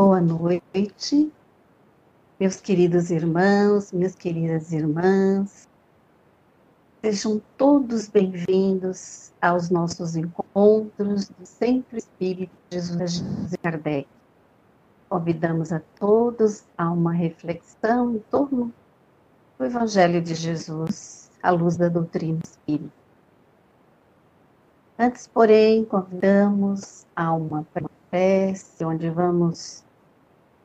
Boa noite, meus queridos irmãos, minhas queridas irmãs. Sejam todos bem-vindos aos nossos encontros do Centro Espírita Jesus de Kardec. Convidamos a todos a uma reflexão em torno do Evangelho de Jesus, à luz da doutrina espírita. Antes, porém, convidamos a uma prece, onde vamos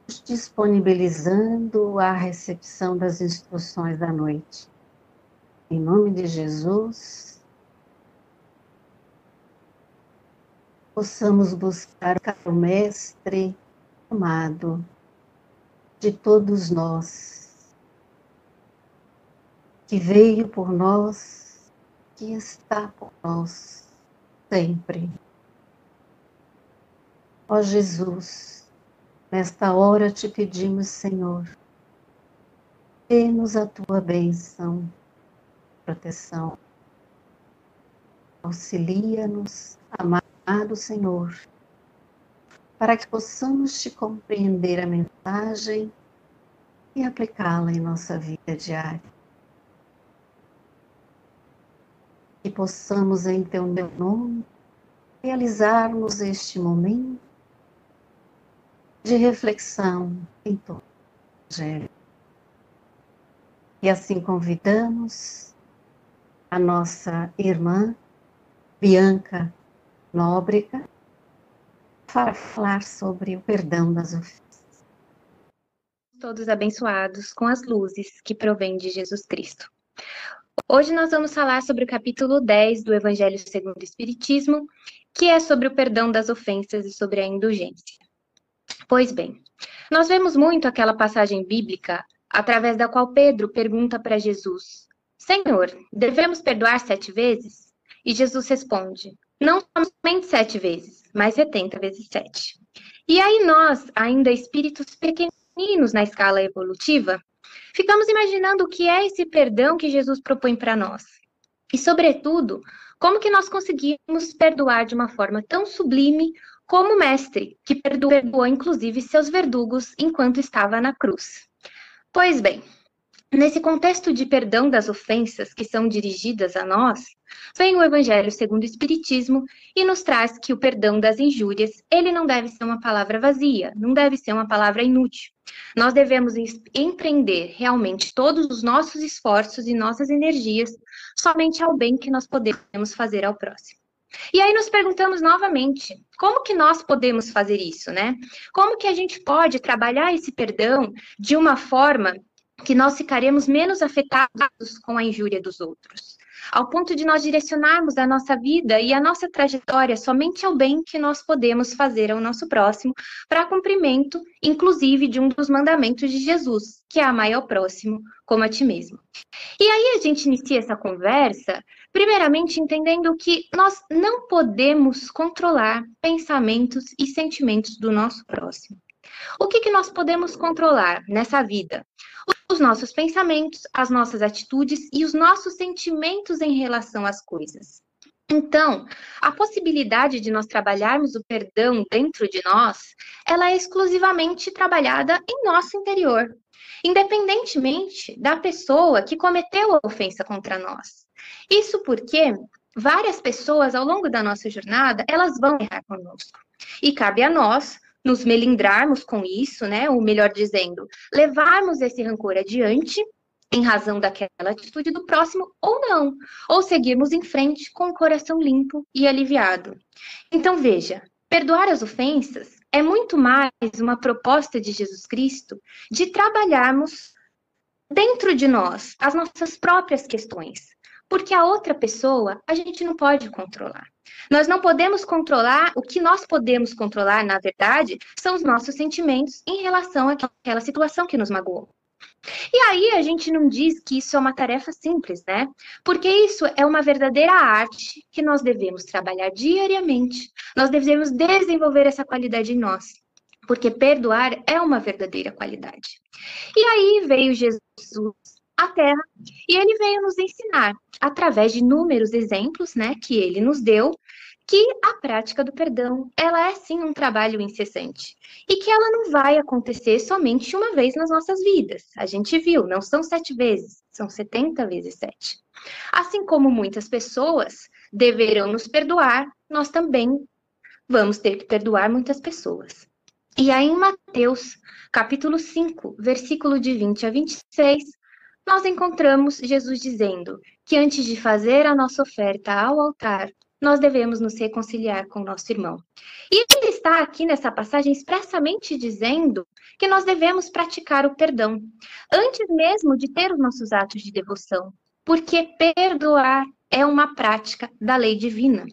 disponibilizando à recepção das instruções da noite. Em nome de Jesus, possamos buscar o Mestre amado de todos nós, que veio por nós, que está por nós sempre. Ó Jesus, nesta hora te pedimos, Senhor, dê-nos a tua bênção, proteção. Auxilia-nos, amado Senhor, para que possamos te compreender a mensagem e aplicá-la em nossa vida diária. Que possamos, em teu nome, realizarmos este momento de reflexão em torno do Evangelho. E assim convidamos a nossa irmã Bianca Nóbrega para falar sobre o perdão das ofensas. Todos abençoados com as luzes que provêm de Jesus Cristo. Hoje nós vamos falar sobre o capítulo 10 do Evangelho segundo o Espiritismo, que é sobre o perdão das ofensas e sobre a indulgência. Pois bem, nós vemos muito aquela passagem bíblica através da qual Pedro pergunta para Jesus: Senhor, devemos perdoar sete vezes? E Jesus responde: Não somente sete vezes, mas setenta vezes sete. E aí nós, ainda espíritos pequeninos na escala evolutiva, ficamos imaginando o que é esse perdão que Jesus propõe para nós. E, sobretudo, como que nós conseguimos perdoar de uma forma tão sublime como mestre, que perdoou inclusive seus verdugos enquanto estava na cruz. Pois bem, nesse contexto de perdão das ofensas que são dirigidas a nós, vem o Evangelho segundo o Espiritismo e nos traz que o perdão das injúrias, ele não deve ser uma palavra vazia, não deve ser uma palavra inútil. Nós devemos empreender realmente todos os nossos esforços e nossas energias somente ao bem que nós podemos fazer ao próximo. E aí nos perguntamos novamente, como que nós podemos fazer isso, né? Como que a gente pode trabalhar esse perdão de uma forma que nós ficaremos menos afetados com a injúria dos outros? Ao ponto de nós direcionarmos a nossa vida e a nossa trajetória somente ao bem que nós podemos fazer ao nosso próximo, para cumprimento, inclusive, de um dos mandamentos de Jesus, que é amar ao próximo como a ti mesmo. E aí a gente inicia essa conversa Primeiramente, entendendo que nós não podemos controlar pensamentos e sentimentos do nosso próximo. O que, que nós podemos controlar nessa vida? Os nossos pensamentos, as nossas atitudes e os nossos sentimentos em relação às coisas. Então, a possibilidade de nós trabalharmos o perdão dentro de nós, ela é exclusivamente trabalhada em nosso interior, independentemente da pessoa que cometeu a ofensa contra nós. Isso porque várias pessoas ao longo da nossa jornada, elas vão errar conosco. E cabe a nós nos melindrarmos com isso, né? Ou melhor dizendo, levarmos esse rancor adiante em razão daquela atitude do próximo ou não, ou seguirmos em frente com o coração limpo e aliviado. Então veja, perdoar as ofensas é muito mais uma proposta de Jesus Cristo de trabalharmos dentro de nós as nossas próprias questões, porque a outra pessoa a gente não pode controlar. Nós não podemos controlar, o que nós podemos controlar, na verdade, são os nossos sentimentos em relação àquela situação que nos magoou. E aí a gente não diz que isso é uma tarefa simples, né? Porque isso é uma verdadeira arte que nós devemos trabalhar diariamente. Nós devemos desenvolver essa qualidade em nós. Porque perdoar é uma verdadeira qualidade. E aí veio Jesus à Terra e ele veio nos ensinar, através de inúmeros exemplos né, que ele nos deu, que a prática do perdão, ela é sim um trabalho incessante e que ela não vai acontecer somente uma vez nas nossas vidas. A gente viu, não são sete vezes, são 70 vezes sete. Assim como muitas pessoas deverão nos perdoar, nós também vamos ter que perdoar muitas pessoas. E aí em Mateus, capítulo 5, versículo de 20 a 26, nós encontramos Jesus dizendo que antes de fazer a nossa oferta ao altar, nós devemos nos reconciliar com nosso irmão. E ele está aqui nessa passagem expressamente dizendo que nós devemos praticar o perdão, antes mesmo de ter os nossos atos de devoção, porque perdoar é uma prática da lei divina.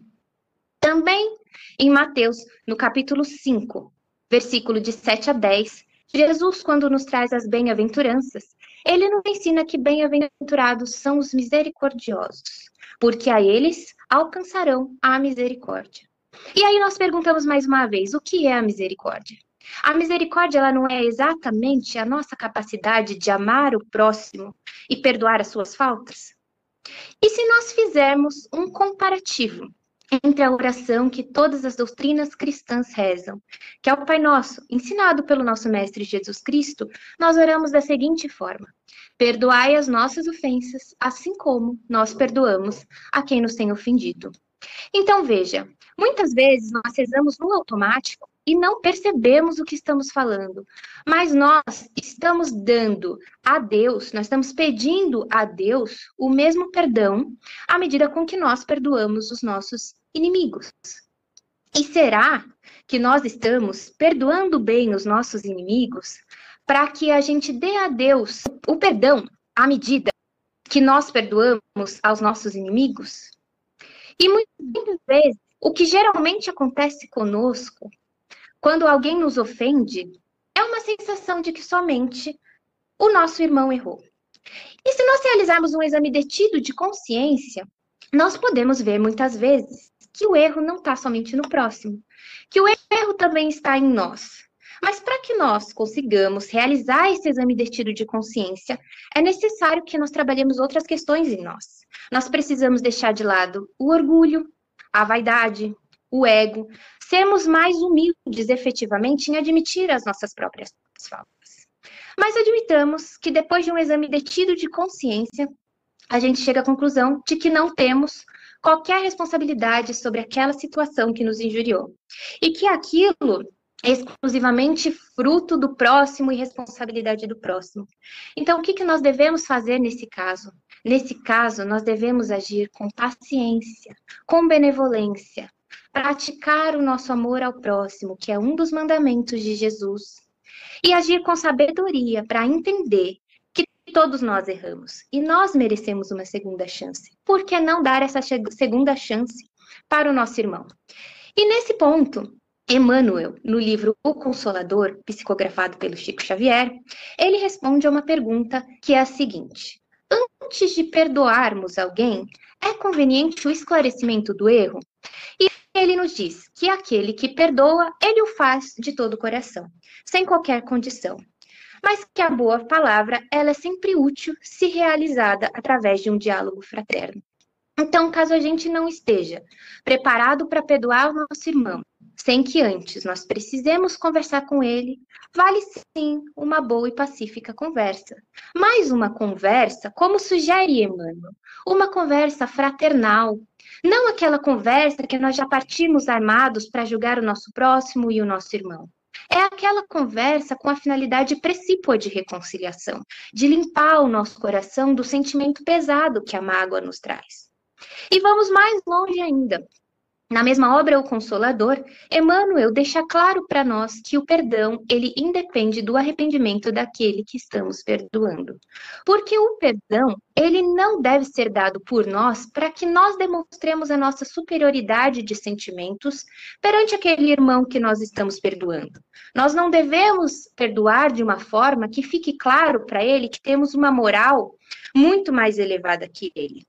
Também em Mateus, no capítulo 5, versículo de 7 a 10, Jesus, quando nos traz as bem-aventuranças, ele nos ensina que bem-aventurados são os misericordiosos, porque a eles alcançarão a misericórdia. E aí nós perguntamos mais uma vez, o que é a misericórdia? A misericórdia ela não é exatamente a nossa capacidade de amar o próximo e perdoar as suas faltas? E se nós fizermos um comparativo entre a oração que todas as doutrinas cristãs rezam, que é o Pai Nosso, ensinado pelo nosso Mestre Jesus Cristo, nós oramos da seguinte forma: Perdoai as nossas ofensas, assim como nós perdoamos a quem nos tem ofendido. Então veja, muitas vezes nós rezamos no automático e não percebemos o que estamos falando. Mas nós estamos dando a Deus, nós estamos pedindo a Deus o mesmo perdão à medida com que nós perdoamos os nossos inimigos. E será que nós estamos perdoando bem os nossos inimigos para que a gente dê a Deus o perdão à medida que nós perdoamos aos nossos inimigos? E muitas vezes, o que geralmente acontece conosco, quando alguém nos ofende, é uma sensação de que somente o nosso irmão errou. E se nós realizarmos um exame detido de consciência, nós podemos ver muitas vezes que o erro não está somente no próximo, que o erro também está em nós. Mas para que nós consigamos realizar esse exame detido de consciência, é necessário que nós trabalhemos outras questões em nós. Nós precisamos deixar de lado o orgulho, a vaidade, o ego, sermos mais humildes efetivamente em admitir as nossas próprias faltas. Mas admitamos que depois de um exame detido de consciência, a gente chega à conclusão de que não temos qualquer responsabilidade sobre aquela situação que nos injuriou. E que aquilo é exclusivamente fruto do próximo e responsabilidade do próximo. Então, o que, que nós devemos fazer nesse caso? Nesse caso, nós devemos agir com paciência, com benevolência, praticar o nosso amor ao próximo, que é um dos mandamentos de Jesus, e agir com sabedoria para entender todos nós erramos e nós merecemos uma segunda chance. Por que não dar essa segunda chance para o nosso irmão? E nesse ponto, Emmanuel, no livro O Consolador, psicografado pelo Chico Xavier, ele responde a uma pergunta que é a seguinte: Antes de perdoarmos alguém, é conveniente o esclarecimento do erro? E ele nos diz que aquele que perdoa, ele o faz de todo o coração, sem qualquer condição mas que a boa palavra ela é sempre útil se realizada através de um diálogo fraterno. Então, caso a gente não esteja preparado para perdoar o nosso irmão, sem que antes nós precisemos conversar com ele, vale sim uma boa e pacífica conversa. Mais uma conversa, como sugere Emmanuel, uma conversa fraternal, não aquela conversa que nós já partimos armados para julgar o nosso próximo e o nosso irmão. É aquela conversa com a finalidade precípua de reconciliação, de limpar o nosso coração do sentimento pesado que a mágoa nos traz. E vamos mais longe ainda. Na mesma obra O Consolador, Emmanuel deixa claro para nós que o perdão, ele independe do arrependimento daquele que estamos perdoando. Porque o perdão, ele não deve ser dado por nós para que nós demonstremos a nossa superioridade de sentimentos perante aquele irmão que nós estamos perdoando. Nós não devemos perdoar de uma forma que fique claro para ele que temos uma moral muito mais elevada que ele.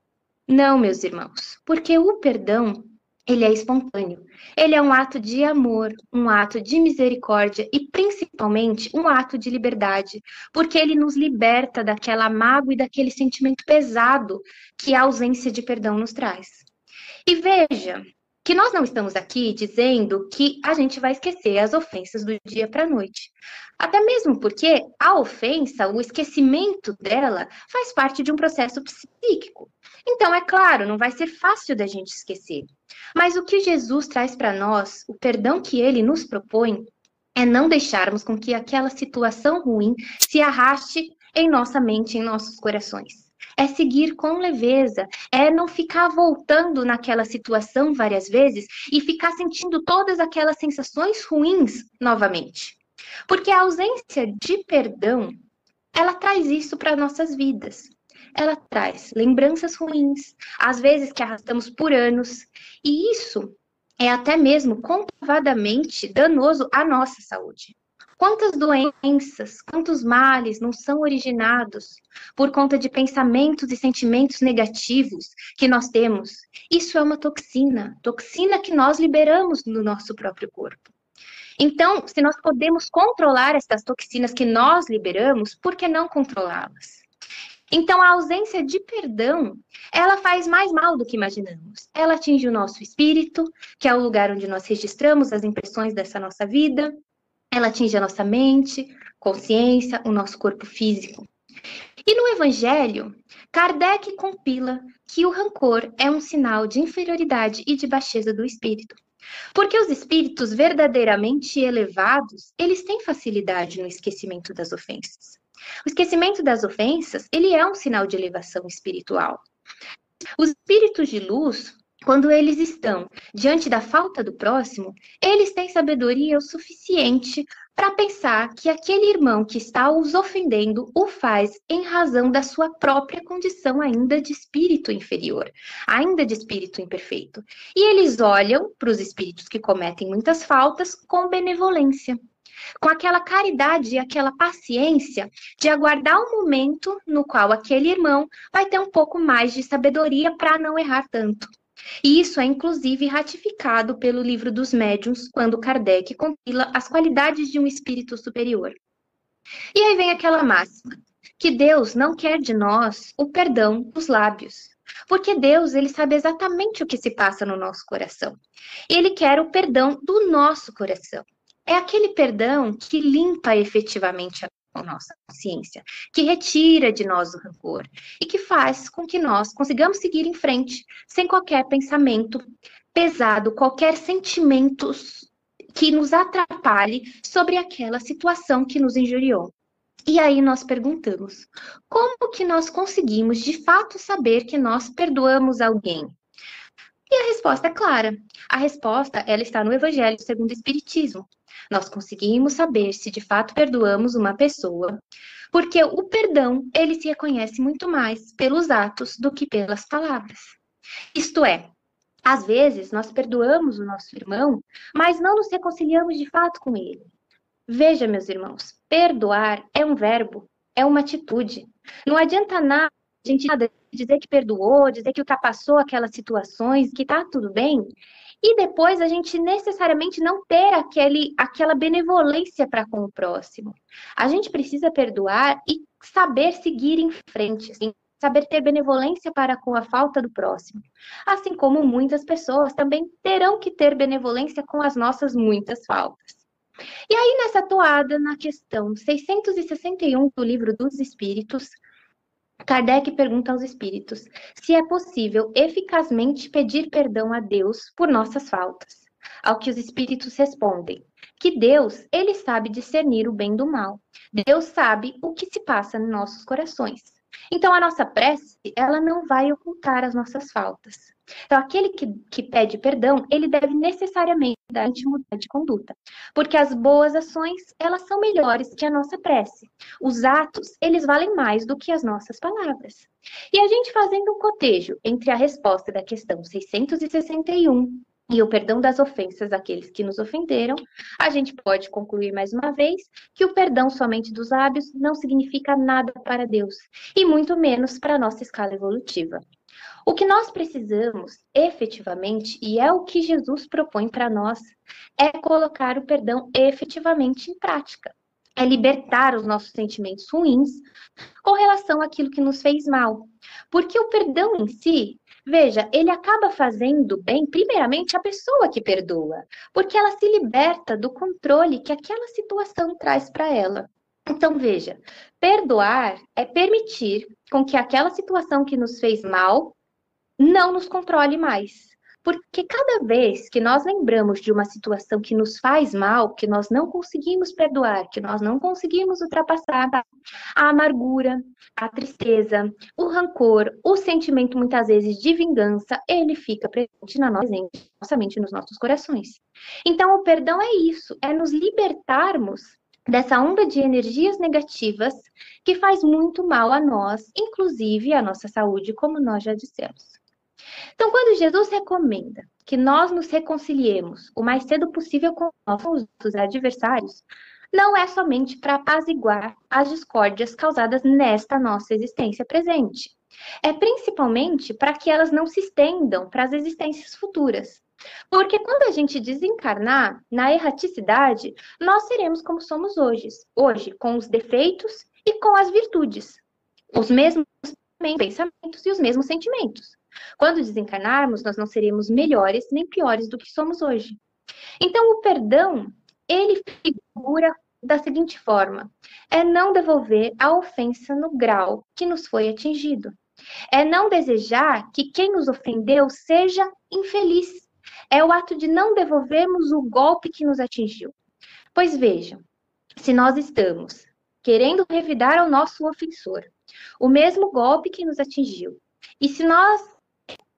Não, meus irmãos, porque o perdão ele é espontâneo. Ele é um ato de amor, um ato de misericórdia e principalmente um ato de liberdade, porque ele nos liberta daquela mágoa e daquele sentimento pesado que a ausência de perdão nos traz. E veja que nós não estamos aqui dizendo que a gente vai esquecer as ofensas do dia para a noite. Até mesmo porque a ofensa, o esquecimento dela, faz parte de um processo psíquico. Então, é claro, não vai ser fácil da gente esquecer. Mas o que Jesus traz para nós, o perdão que ele nos propõe, é não deixarmos com que aquela situação ruim se arraste em nossa mente, em nossos corações. É seguir com leveza, é não ficar voltando naquela situação várias vezes e ficar sentindo todas aquelas sensações ruins novamente. Porque a ausência de perdão, ela traz isso para nossas vidas ela traz lembranças ruins, às vezes que arrastamos por anos, e isso é até mesmo comprovadamente danoso à nossa saúde. Quantas doenças, quantos males não são originados por conta de pensamentos e sentimentos negativos que nós temos? Isso é uma toxina, toxina que nós liberamos no nosso próprio corpo. Então, se nós podemos controlar essas toxinas que nós liberamos, por que não controlá-las? Então, a ausência de perdão, ela faz mais mal do que imaginamos. Ela atinge o nosso espírito, que é o lugar onde nós registramos as impressões dessa nossa vida. Ela atinge a nossa mente, consciência, o nosso corpo físico. E no Evangelho, Kardec compila que o rancor é um sinal de inferioridade e de baixeza do espírito. Porque os espíritos verdadeiramente elevados, eles têm facilidade no esquecimento das ofensas. O esquecimento das ofensas, ele é um sinal de elevação espiritual. Os espíritos de luz, quando eles estão diante da falta do próximo, eles têm sabedoria o suficiente para pensar que aquele irmão que está os ofendendo o faz em razão da sua própria condição ainda de espírito inferior, ainda de espírito imperfeito. E eles olham para os espíritos que cometem muitas faltas com benevolência com aquela caridade e aquela paciência de aguardar o um momento no qual aquele irmão vai ter um pouco mais de sabedoria para não errar tanto. E isso é inclusive ratificado pelo livro dos médiuns, quando Kardec compila as qualidades de um espírito superior. E aí vem aquela máxima, que Deus não quer de nós o perdão dos lábios, porque Deus, ele sabe exatamente o que se passa no nosso coração. Ele quer o perdão do nosso coração é aquele perdão que limpa efetivamente a nossa consciência, que retira de nós o rancor e que faz com que nós consigamos seguir em frente sem qualquer pensamento pesado, qualquer sentimento que nos atrapalhe sobre aquela situação que nos injuriou. E aí nós perguntamos: como que nós conseguimos de fato saber que nós perdoamos alguém? E a resposta é clara. A resposta ela está no Evangelho segundo o Espiritismo, nós conseguimos saber se de fato perdoamos uma pessoa, porque o perdão, ele se reconhece muito mais pelos atos do que pelas palavras. Isto é, às vezes nós perdoamos o nosso irmão, mas não nos reconciliamos de fato com ele. Veja, meus irmãos, perdoar é um verbo, é uma atitude. Não adianta nada a gente dizer que perdoou, dizer que ultrapassou aquelas situações, que tá tudo bem, e depois a gente necessariamente não ter aquele, aquela benevolência para com o próximo. A gente precisa perdoar e saber seguir em frente, assim, saber ter benevolência para com a falta do próximo. Assim como muitas pessoas também terão que ter benevolência com as nossas muitas faltas. E aí, nessa toada, na questão 661 do Livro dos Espíritos, Kardec pergunta aos espíritos se é possível eficazmente pedir perdão a Deus por nossas faltas. Ao que os espíritos respondem que Deus, ele sabe discernir o bem do mal. Deus sabe o que se passa nos nossos corações. Então, a nossa prece, ela não vai ocultar as nossas faltas. Então, aquele que, que pede perdão, ele deve necessariamente dar mudar de conduta, porque as boas ações, elas são melhores que a nossa prece. Os atos, eles valem mais do que as nossas palavras. E a gente fazendo um cotejo entre a resposta da questão 661 e o perdão das ofensas àqueles que nos ofenderam, a gente pode concluir mais uma vez que o perdão somente dos lábios não significa nada para Deus, e muito menos para a nossa escala evolutiva. O que nós precisamos, efetivamente, e é o que Jesus propõe para nós, é colocar o perdão efetivamente em prática. É libertar os nossos sentimentos ruins com relação àquilo que nos fez mal. Porque o perdão em si, veja, ele acaba fazendo bem, primeiramente, a pessoa que perdoa, porque ela se liberta do controle que aquela situação traz para ela. Então, veja, perdoar é permitir com que aquela situação que nos fez mal não nos controle mais. Porque cada vez que nós lembramos de uma situação que nos faz mal, que nós não conseguimos perdoar, que nós não conseguimos ultrapassar a amargura, a tristeza, o rancor, o sentimento muitas vezes de vingança, ele fica presente na nossa mente, nos nossos corações. Então, o perdão é isso, é nos libertarmos dessa onda de energias negativas que faz muito mal a nós, inclusive à nossa saúde, como nós já dissemos. Então, quando Jesus recomenda que nós nos reconciliemos o mais cedo possível com nossos adversários, não é somente para apaziguar as discórdias causadas nesta nossa existência presente. É principalmente para que elas não se estendam para as existências futuras. Porque quando a gente desencarnar na erraticidade, nós seremos como somos hoje, hoje, com os defeitos e com as virtudes, os mesmos pensamentos e os mesmos sentimentos. Quando desencarnarmos, nós não seremos melhores nem piores do que somos hoje. Então, o perdão, ele figura da seguinte forma: é não devolver a ofensa no grau que nos foi atingido. É não desejar que quem nos ofendeu seja infeliz. É o ato de não devolvermos o golpe que nos atingiu. Pois vejam, se nós estamos querendo revidar ao nosso ofensor o mesmo golpe que nos atingiu, e se nós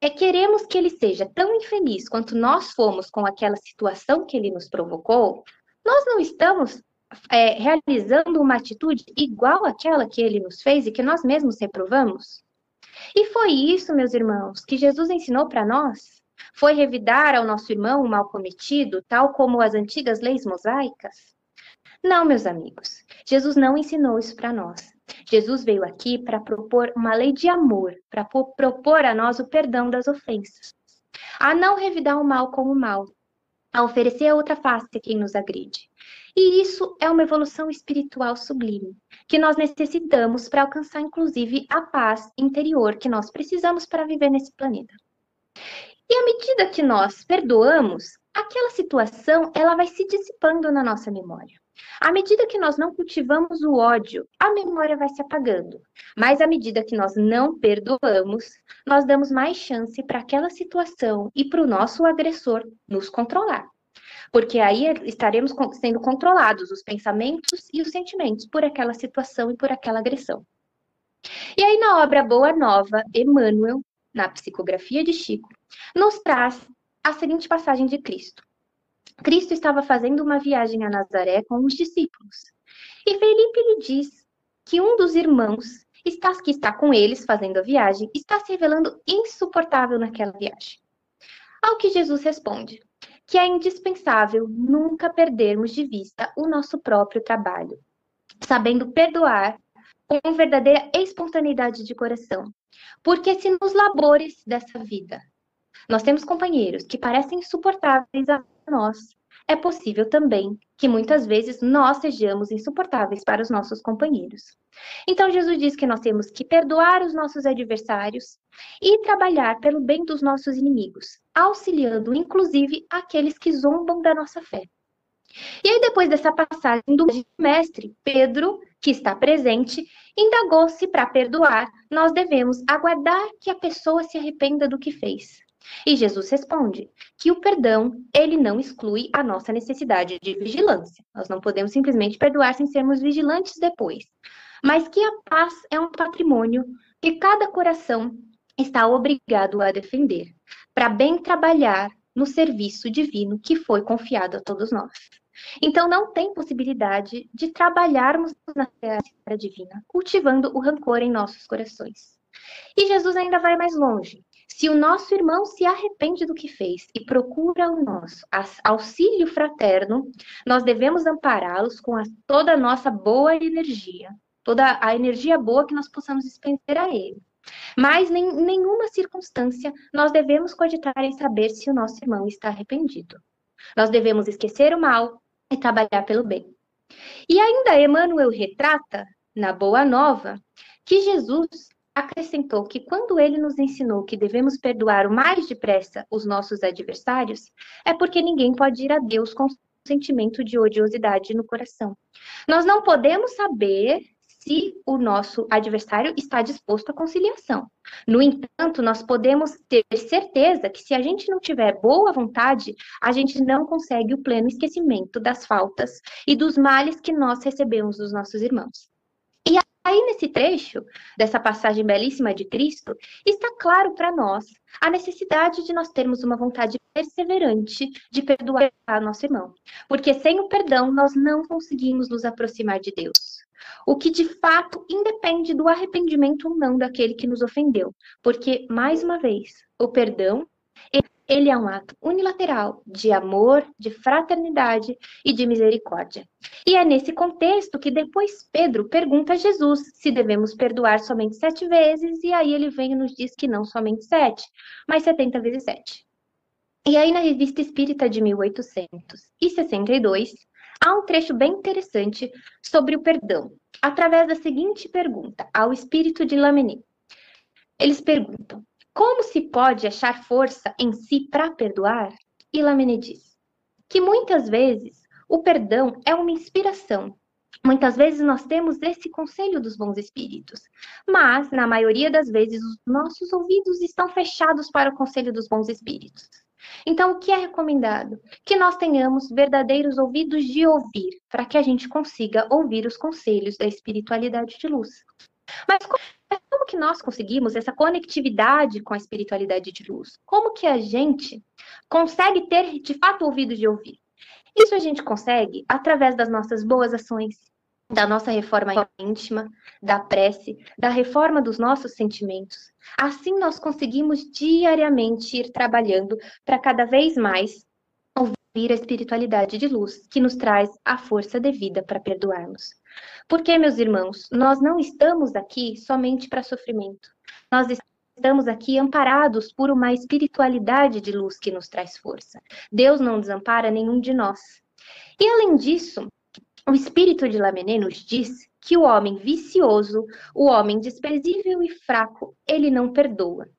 é queremos que ele seja tão infeliz quanto nós fomos com aquela situação que ele nos provocou, nós não estamos é, realizando uma atitude igual àquela que ele nos fez e que nós mesmos reprovamos? E foi isso, meus irmãos, que Jesus ensinou para nós? Foi revidar ao nosso irmão o mal cometido, tal como as antigas leis mosaicas? Não, meus amigos, Jesus não ensinou isso para nós. Jesus veio aqui para propor uma lei de amor, para propor a nós o perdão das ofensas, a não revidar o mal com o mal, a oferecer a outra face a quem nos agride. E isso é uma evolução espiritual sublime, que nós necessitamos para alcançar, inclusive, a paz interior que nós precisamos para viver nesse planeta. E à medida que nós perdoamos, aquela situação ela vai se dissipando na nossa memória. À medida que nós não cultivamos o ódio, a memória vai se apagando. Mas à medida que nós não perdoamos, nós damos mais chance para aquela situação e para o nosso agressor nos controlar. Porque aí estaremos sendo controlados os pensamentos e os sentimentos por aquela situação e por aquela agressão. E aí, na obra Boa Nova, Emmanuel, na psicografia de Chico, nos traz a seguinte passagem de Cristo. Cristo estava fazendo uma viagem a Nazaré com os discípulos. E Felipe lhe diz que um dos irmãos está, que está com eles fazendo a viagem está se revelando insuportável naquela viagem. Ao que Jesus responde que é indispensável nunca perdermos de vista o nosso próprio trabalho, sabendo perdoar com verdadeira espontaneidade de coração. Porque se nos labores dessa vida nós temos companheiros que parecem insuportáveis a nós, é possível também que muitas vezes nós sejamos insuportáveis para os nossos companheiros. Então, Jesus diz que nós temos que perdoar os nossos adversários e trabalhar pelo bem dos nossos inimigos, auxiliando inclusive aqueles que zombam da nossa fé. E aí, depois dessa passagem do mestre, Pedro, que está presente, indagou se para perdoar nós devemos aguardar que a pessoa se arrependa do que fez. E Jesus responde que o perdão, ele não exclui a nossa necessidade de vigilância. Nós não podemos simplesmente perdoar sem sermos vigilantes depois. Mas que a paz é um patrimônio que cada coração está obrigado a defender, para bem trabalhar no serviço divino que foi confiado a todos nós. Então, não tem possibilidade de trabalharmos na terra divina, cultivando o rancor em nossos corações. E Jesus ainda vai mais longe. Se o nosso irmão se arrepende do que fez e procura o nosso auxílio fraterno, nós devemos ampará-los com a, toda a nossa boa energia, toda a energia boa que nós possamos expender a ele. Mas em nenhuma circunstância nós devemos cogitar em saber se o nosso irmão está arrependido. Nós devemos esquecer o mal e trabalhar pelo bem. E ainda Emmanuel retrata, na Boa Nova, que Jesus acrescentou que quando ele nos ensinou que devemos perdoar o mais depressa os nossos adversários, é porque ninguém pode ir a Deus com sentimento de odiosidade no coração. Nós não podemos saber se o nosso adversário está disposto à conciliação. No entanto, nós podemos ter certeza que se a gente não tiver boa vontade, a gente não consegue o pleno esquecimento das faltas e dos males que nós recebemos dos nossos irmãos. Aí, nesse trecho dessa passagem belíssima de Cristo, está claro para nós a necessidade de nós termos uma vontade perseverante de perdoar nosso irmão. Porque sem o perdão, nós não conseguimos nos aproximar de Deus o que de fato independe do arrependimento ou não daquele que nos ofendeu, porque, mais uma vez, o perdão ele é um ato unilateral de amor, de fraternidade e de misericórdia. E é nesse contexto que depois Pedro pergunta a Jesus se devemos perdoar somente sete vezes, e aí ele vem e nos diz que não somente sete, mas setenta vezes sete. E aí na Revista Espírita de 1862, há um trecho bem interessante sobre o perdão, através da seguinte pergunta ao espírito de Lameni. Eles perguntam: como se pode achar força em si para perdoar? E Lameni diz que muitas vezes o perdão é uma inspiração. Muitas vezes nós temos esse conselho dos bons espíritos, mas na maioria das vezes os nossos ouvidos estão fechados para o conselho dos bons espíritos. Então, o que é recomendado? Que nós tenhamos verdadeiros ouvidos de ouvir, para que a gente consiga ouvir os conselhos da espiritualidade de luz. Mas como, que nós conseguimos essa conectividade com a espiritualidade de luz? Como que a gente consegue ter, de fato, ouvidos de ouvir? Isso a gente consegue através das nossas boas ações, da nossa reforma íntima, da prece, da reforma dos nossos sentimentos. Assim, nós conseguimos diariamente ir trabalhando para cada vez mais ouvir a espiritualidade de luz, que nos traz a força devida para perdoarmos. Porque, meus irmãos, nós não estamos aqui somente para sofrimento. Nós estamos aqui amparados por uma espiritualidade de luz que nos traz força. Deus não desampara nenhum de nós. E além disso, o espírito de Lamennais nos diz que o homem vicioso, o homem desprezível e fraco, ele não perdoa.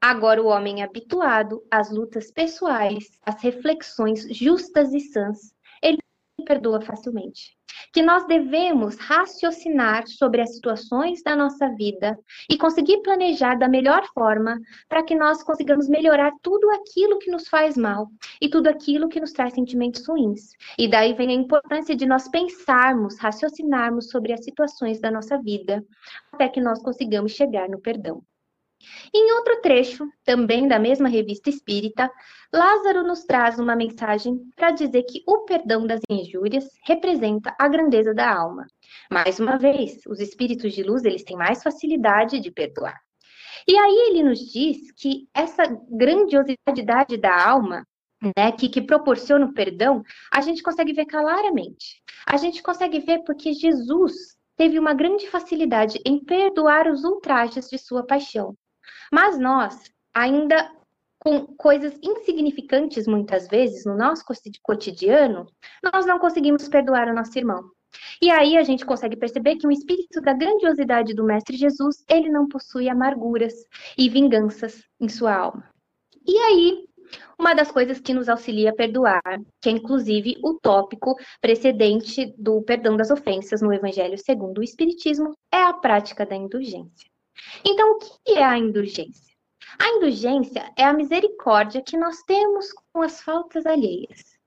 Agora, o homem habituado às lutas pessoais, às reflexões justas e sãs, ele perdoa facilmente que nós devemos raciocinar sobre as situações da nossa vida e conseguir planejar da melhor forma para que nós consigamos melhorar tudo aquilo que nos faz mal e tudo aquilo que nos traz sentimentos ruins. E daí vem a importância de nós pensarmos, raciocinarmos sobre as situações da nossa vida até que nós consigamos chegar no perdão. Em outro trecho, também da mesma revista espírita, Lázaro nos traz uma mensagem para dizer que o perdão das injúrias representa a grandeza da alma. Mais uma vez, os espíritos de luz, eles têm mais facilidade de perdoar. E aí ele nos diz que essa grandiosidade da alma, né, que, que proporciona o perdão, a gente consegue ver claramente. A gente consegue ver porque Jesus teve uma grande facilidade em perdoar os ultrajes de sua paixão. Mas nós, ainda com coisas insignificantes muitas vezes no nosso cotidiano, nós não conseguimos perdoar o nosso irmão. E aí a gente consegue perceber que o espírito da grandiosidade do Mestre Jesus, ele não possui amarguras e vinganças em sua alma. E aí, uma das coisas que nos auxilia a perdoar, que é inclusive o tópico precedente do perdão das ofensas no Evangelho segundo o Espiritismo, é a prática da indulgência. Então, o que é a indulgência? A indulgência é a misericórdia que nós temos com as faltas alheias.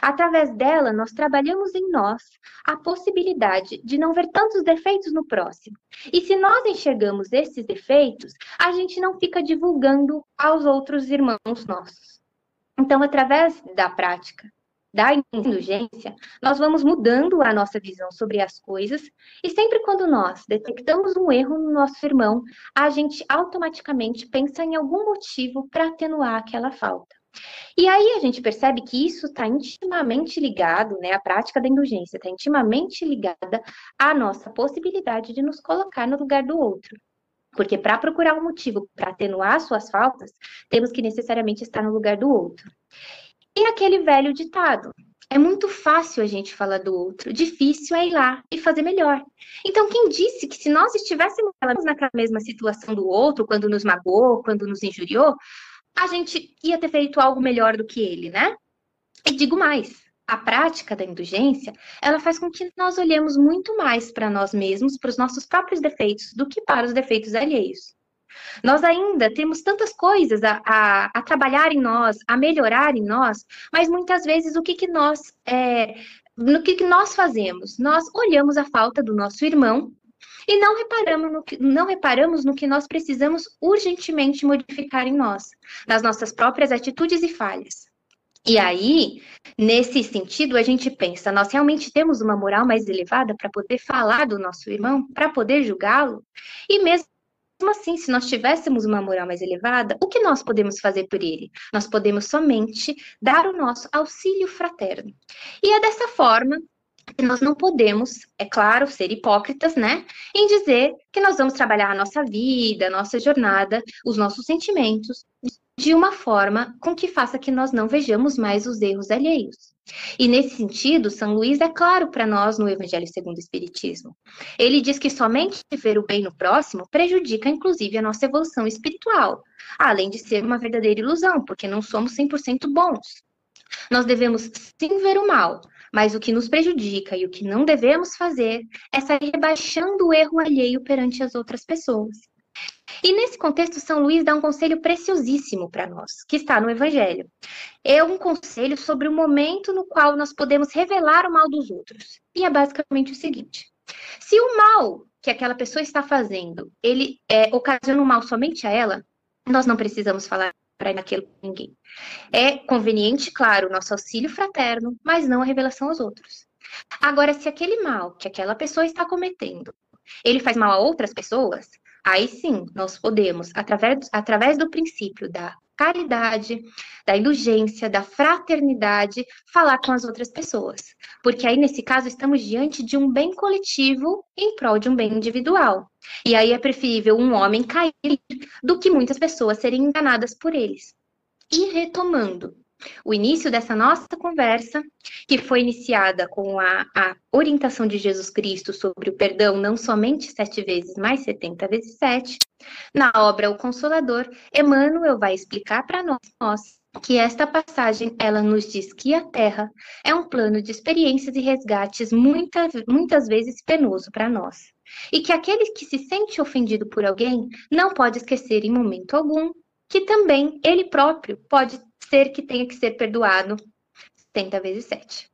Através dela, nós trabalhamos em nós a possibilidade de não ver tantos defeitos no próximo. E se nós enxergamos esses defeitos, a gente não fica divulgando aos outros irmãos nossos. Então, através da prática da indulgência, nós vamos mudando a nossa visão sobre as coisas e sempre quando nós detectamos um erro no nosso irmão, a gente automaticamente pensa em algum motivo para atenuar aquela falta. E aí a gente percebe que isso está intimamente ligado, né? A prática da indulgência está intimamente ligada à nossa possibilidade de nos colocar no lugar do outro. Porque para procurar um motivo para atenuar suas faltas, temos que necessariamente estar no lugar do outro. E aquele velho ditado: é muito fácil a gente falar do outro, difícil é ir lá e fazer melhor. Então, quem disse que se nós estivéssemos naquela mesma situação do outro, quando nos magoou, quando nos injuriou, a gente ia ter feito algo melhor do que ele, né? E digo mais, a prática da indulgência, ela faz com que nós olhemos muito mais para nós mesmos, para os nossos próprios defeitos, do que para os defeitos alheios. Nós ainda temos tantas coisas a, a, a trabalhar em nós, a melhorar em nós, mas muitas vezes o que, que nós é, no que, que nós fazemos? Nós olhamos a falta do nosso irmão e não reparamos, no que, não reparamos no que nós precisamos urgentemente modificar em nós, nas nossas próprias atitudes e falhas. E aí, nesse sentido, a gente pensa, nós realmente temos uma moral mais elevada para poder falar do nosso irmão, para poder julgá-lo? E mesmo assim, se nós tivéssemos uma moral mais elevada, o que nós podemos fazer por ele? Nós podemos somente dar o nosso auxílio fraterno. E é dessa forma que nós não podemos, é claro, ser hipócritas, né, em dizer que nós vamos trabalhar a nossa vida, a nossa jornada, os nossos sentimentos, de uma forma com que faça que nós não vejamos mais os erros alheios. E nesse sentido, São Luís é claro para nós no Evangelho segundo o Espiritismo. Ele diz que somente ver o bem no próximo prejudica, inclusive, a nossa evolução espiritual, além de ser uma verdadeira ilusão, porque não somos 100% bons. Nós devemos sim ver o mal, mas o que nos prejudica e o que não devemos fazer é sair rebaixando o erro alheio perante as outras pessoas. E nesse contexto, São Luís dá um conselho preciosíssimo para nós, que está no Evangelho. É um conselho sobre o momento no qual nós podemos revelar o mal dos outros. E é basicamente o seguinte: se o mal que aquela pessoa está fazendo, ele é, ocasiona um mal somente a ela, nós não precisamos falar para aquilo com ninguém. É conveniente, claro, o nosso auxílio fraterno, mas não a revelação aos outros. Agora, se aquele mal que aquela pessoa está cometendo, ele faz mal a outras pessoas, Aí sim, nós podemos, através, através do princípio da caridade, da indulgência, da fraternidade, falar com as outras pessoas. Porque aí, nesse caso, estamos diante de um bem coletivo em prol de um bem individual. E aí é preferível um homem cair do que muitas pessoas serem enganadas por eles. E retomando, o início dessa nossa conversa, que foi iniciada com a, a, orientação de Jesus Cristo sobre o perdão não somente sete vezes, mas setenta vezes sete. Na obra O Consolador, Emmanuel vai explicar para nós, que esta passagem ela nos diz que a Terra é um plano de experiências e resgates muita, muitas vezes penoso para nós. E que aquele que se sente ofendido por alguém não pode esquecer em momento algum que também ele próprio pode ser que tenha que ser perdoado 70 vezes 7.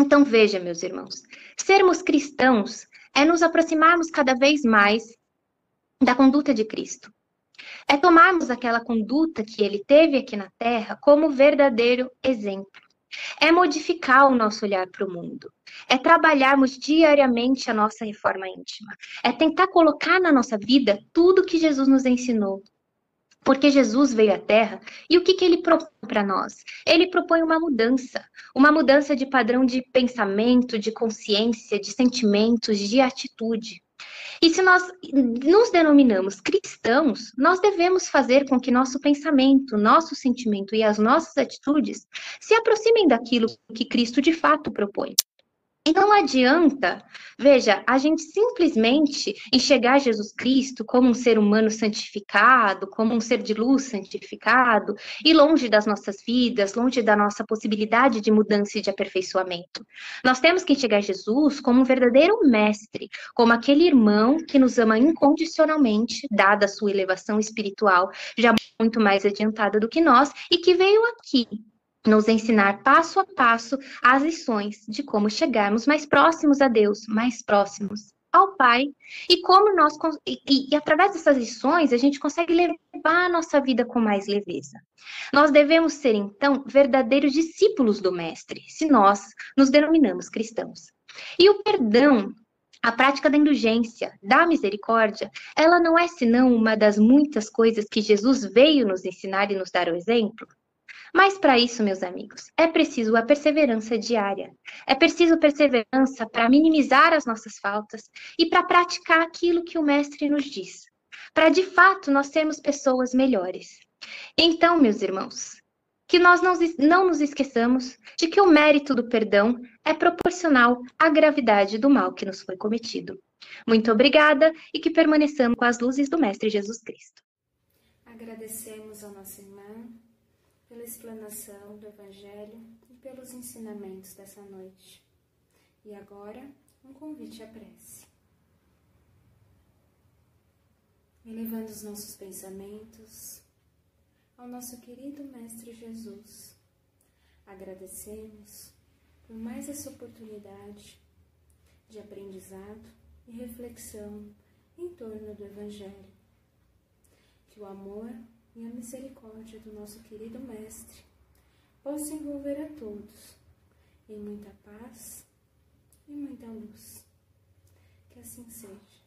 Então veja, meus irmãos, sermos cristãos é nos aproximarmos cada vez mais da conduta de Cristo. É tomarmos aquela conduta que ele teve aqui na Terra como verdadeiro exemplo. É modificar o nosso olhar para o mundo. É trabalharmos diariamente a nossa reforma íntima. É tentar colocar na nossa vida tudo que Jesus nos ensinou. Porque Jesus veio à Terra e o que, que ele propõe para nós? Ele propõe uma mudança, uma mudança de padrão de pensamento, de consciência, de sentimentos, de atitude. E se nós nos denominamos cristãos, nós devemos fazer com que nosso pensamento, nosso sentimento e as nossas atitudes se aproximem daquilo que Cristo de fato propõe. E não adianta, veja, a gente simplesmente enxergar Jesus Cristo como um ser humano santificado, como um ser de luz santificado, e longe das nossas vidas, longe da nossa possibilidade de mudança e de aperfeiçoamento. Nós temos que enxergar Jesus como um verdadeiro mestre, como aquele irmão que nos ama incondicionalmente, dada a sua elevação espiritual, já muito mais adiantada do que nós, e que veio aqui nos ensinar passo a passo as lições de como chegarmos mais próximos a Deus, mais próximos ao Pai, e como nós e, e, através dessas lições a gente consegue levar a nossa vida com mais leveza. Nós devemos ser então verdadeiros discípulos do mestre, se nós nos denominamos cristãos. E o perdão a prática da indulgência, da misericórdia, ela não é senão uma das muitas coisas que Jesus veio nos ensinar e nos dar o exemplo. Mas para isso, meus amigos, é preciso a perseverança diária. É preciso perseverança para minimizar as nossas faltas e para praticar aquilo que o mestre nos diz. para de fato nós sermos pessoas melhores. Então, meus irmãos, que nós não, não nos esqueçamos de que o mérito do perdão é proporcional à gravidade do mal que nos foi cometido. Muito obrigada e que permaneçamos com as luzes do Mestre Jesus Cristo. Agradecemos a nossa irmã pela explanação do Evangelho e pelos ensinamentos dessa noite. E agora, um convite à prece. Elevando os nossos pensamentos ao nosso querido Mestre Jesus, agradecemos por mais essa oportunidade de aprendizado e reflexão em torno do Evangelho. Que o amor e a misericórdia do nosso querido Mestre possam envolver a todos em muita paz e muita luz. Que assim seja.